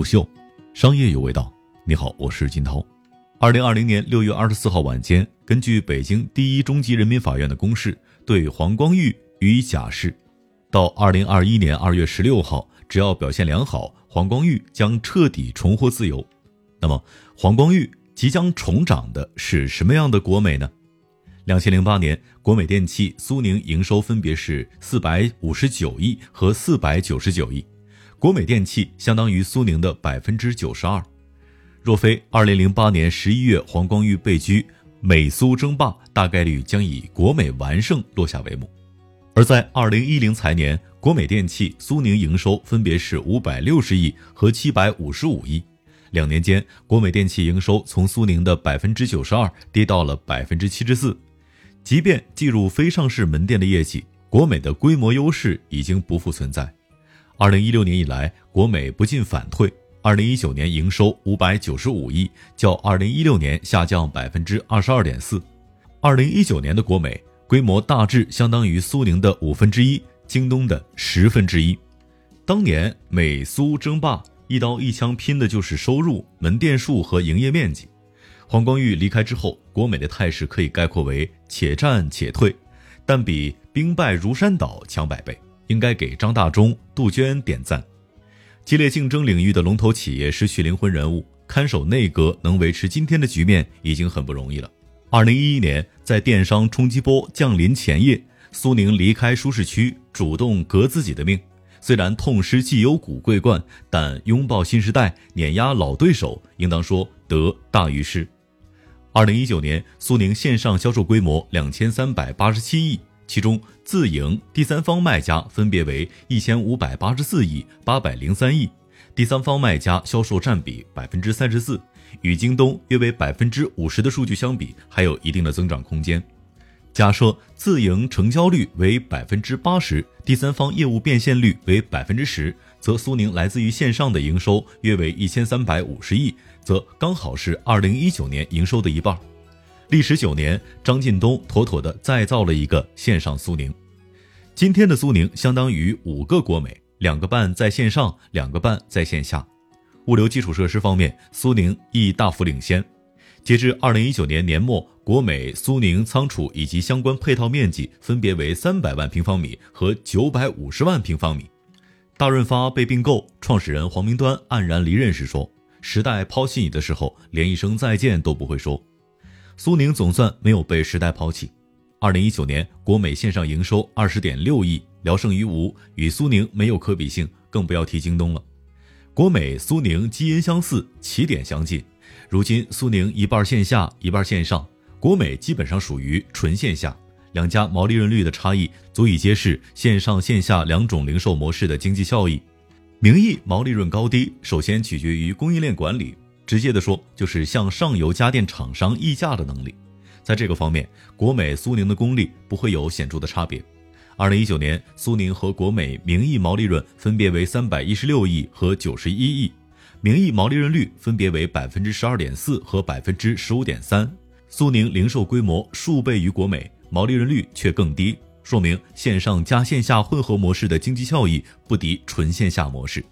不秀，商业有味道。你好，我是金涛。二零二零年六月二十四号晚间，根据北京第一中级人民法院的公示，对黄光裕予以假释。到二零二一年二月十六号，只要表现良好，黄光裕将彻底重获自由。那么，黄光裕即将重掌的是什么样的国美呢？两千零八年，国美电器苏宁营收分别是四百五十九亿和四百九十九亿，国美电器相当于苏宁的百分之九十二。若非二零零八年十一月黄光裕被拘，美苏争霸大概率将以国美完胜落下帷幕。而在二零一零财年，国美电器苏宁营收分别是五百六十亿和七百五十五亿，两年间，国美电器营收从苏宁的百分之九十二跌到了百分之七十四。即便计入非上市门店的业绩，国美的规模优势已经不复存在。二零一六年以来，国美不进反退，二零一九年营收五百九十五亿，较二零一六年下降百分之二十二点四。二零一九年的国美规模大致相当于苏宁的五分之一，京东的十分之一。当年美苏争霸，一刀一枪拼的就是收入、门店数和营业面积。黄光裕离开之后，国美的态势可以概括为且战且退，但比兵败如山倒强百倍，应该给张大中、杜鹃点赞。激烈竞争领域的龙头企业失去灵魂人物，看守内阁能维持今天的局面已经很不容易了。二零一一年，在电商冲击波降临前夜，苏宁离开舒适区，主动革自己的命。虽然痛失既有股桂冠，但拥抱新时代，碾压老对手，应当说得大于失。二零一九年，苏宁线上销售规模两千三百八十七亿，其中自营、第三方卖家分别为一千五百八十四亿、八百零三亿，第三方卖家销售占比百分之三十四，与京东约为百分之五十的数据相比，还有一定的增长空间。假设自营成交率为百分之八十，第三方业务变现率为百分之十，则苏宁来自于线上的营收约为一千三百五十亿。则刚好是二零一九年营收的一半。历时九年，张近东妥妥的再造了一个线上苏宁。今天的苏宁相当于五个国美，两个半在线上，两个半在线下。物流基础设施方面，苏宁亦大幅领先。截至二零一九年年末，国美苏宁仓储以及相关配套面积分别为三百万平方米和九百五十万平方米。大润发被并购，创始人黄明端黯然离任时说。时代抛弃你的时候，连一声再见都不会说。苏宁总算没有被时代抛弃。二零一九年，国美线上营收二十点六亿，聊胜于无，与苏宁没有可比性，更不要提京东了。国美、苏宁基因相似，起点相近。如今，苏宁一半线下，一半线上，国美基本上属于纯线下。两家毛利润率的差异，足以揭示线上线下两种零售模式的经济效益。名义毛利润高低，首先取决于供应链管理。直接的说，就是向上游家电厂商议价的能力。在这个方面，国美、苏宁的功力不会有显著的差别。二零一九年，苏宁和国美名义毛利润分别为三百一十六亿和九十一亿，名义毛利润率分别为百分之十二点四和百分之十五点三。苏宁零售规模数倍于国美，毛利润率却更低。说明线上加线下混合模式的经济效益不敌纯线下模式，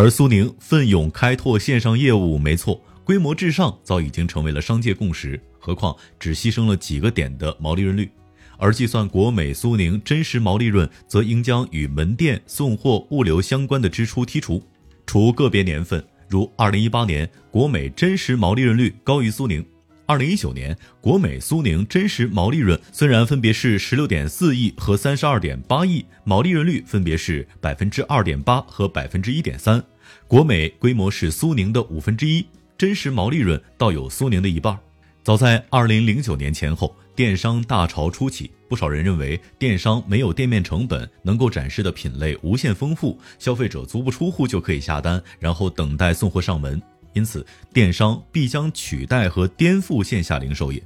而苏宁奋勇开拓线上业务，没错，规模至上早已经成为了商界共识。何况只牺牲了几个点的毛利润率，而计算国美、苏宁真实毛利润，则应将与门店、送货、物流相关的支出剔除。除个别年份，如二零一八年，国美真实毛利润率高于苏宁。二零一九年，国美、苏宁真实毛利润虽然分别是十六点四亿和三十二点八亿，毛利润率分别是百分之二点八和百分之一点三。国美规模是苏宁的五分之一，真实毛利润倒有苏宁的一半。早在二零零九年前后，电商大潮初起，不少人认为电商没有店面成本，能够展示的品类无限丰富，消费者足不出户就可以下单，然后等待送货上门。因此，电商必将取代和颠覆线下零售业。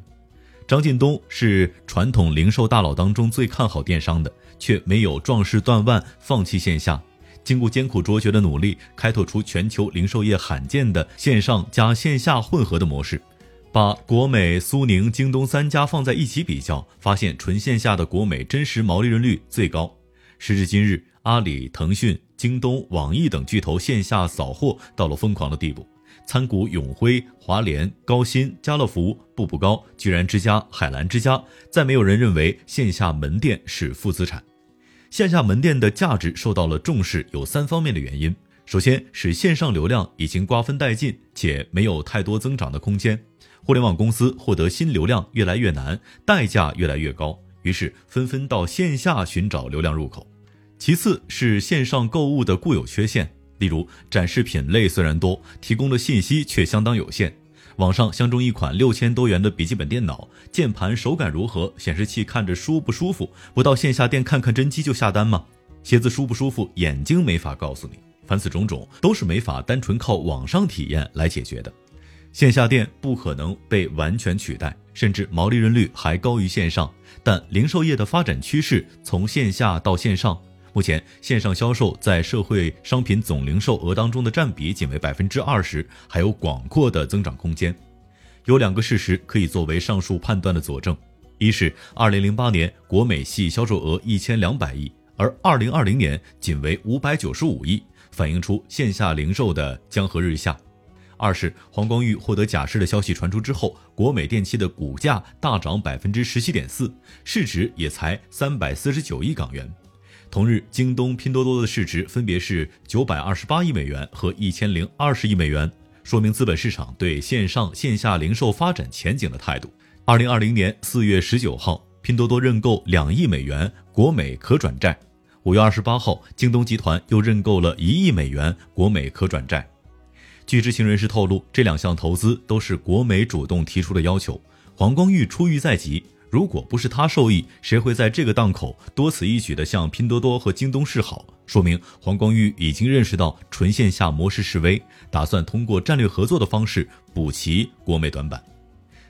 张近东是传统零售大佬当中最看好电商的，却没有壮士断腕放弃线下。经过艰苦卓绝的努力，开拓出全球零售业罕见的线上加线下混合的模式。把国美、苏宁、京东三家放在一起比较，发现纯线下的国美真实毛利润率最高。时至今日，阿里、腾讯、京东、网易等巨头线下扫货到了疯狂的地步。参股永辉、华联、高鑫、家乐福、步步高、居然之家、海澜之家，再没有人认为线下门店是负资产。线下门店的价值受到了重视，有三方面的原因：首先是线上流量已经瓜分殆尽，且没有太多增长的空间；互联网公司获得新流量越来越难，代价越来越高，于是纷纷到线下寻找流量入口。其次是线上购物的固有缺陷。例如，展示品类虽然多，提供的信息却相当有限。网上相中一款六千多元的笔记本电脑，键盘手感如何？显示器看着舒不舒服？不到线下店看看真机就下单吗？鞋子舒不舒服？眼睛没法告诉你。凡此种种，都是没法单纯靠网上体验来解决的。线下店不可能被完全取代，甚至毛利润率还高于线上。但零售业的发展趋势从线下到线上。目前，线上销售在社会商品总零售额当中的占比仅为百分之二十，还有广阔的增长空间。有两个事实可以作为上述判断的佐证：一是二零零八年国美系销售额一千两百亿，而二零二零年仅为五百九十五亿，反映出线下零售的江河日下；二是黄光裕获得假释的消息传出之后，国美电器的股价大涨百分之十七点四，市值也才三百四十九亿港元。同日，京东、拼多多的市值分别是九百二十八亿美元和一千零二十亿美元，说明资本市场对线上线下零售发展前景的态度。二零二零年四月十九号，拼多多认购两亿美元国美可转债；五月二十八号，京东集团又认购了一亿美元国美可转债。据知情人士透露，这两项投资都是国美主动提出的要求。黄光裕出狱在即。如果不是他受益，谁会在这个档口多此一举地向拼多多和京东示好？说明黄光裕已经认识到纯线下模式示威，打算通过战略合作的方式补齐国美短板。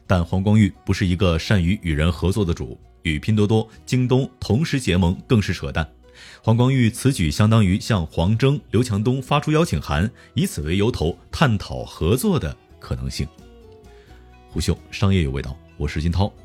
但黄光裕不是一个善于与人合作的主，与拼多多、京东同时结盟更是扯淡。黄光裕此举相当于向黄峥、刘强东发出邀请函，以此为由头探讨合作的可能性。虎嗅商业有味道，我是金涛。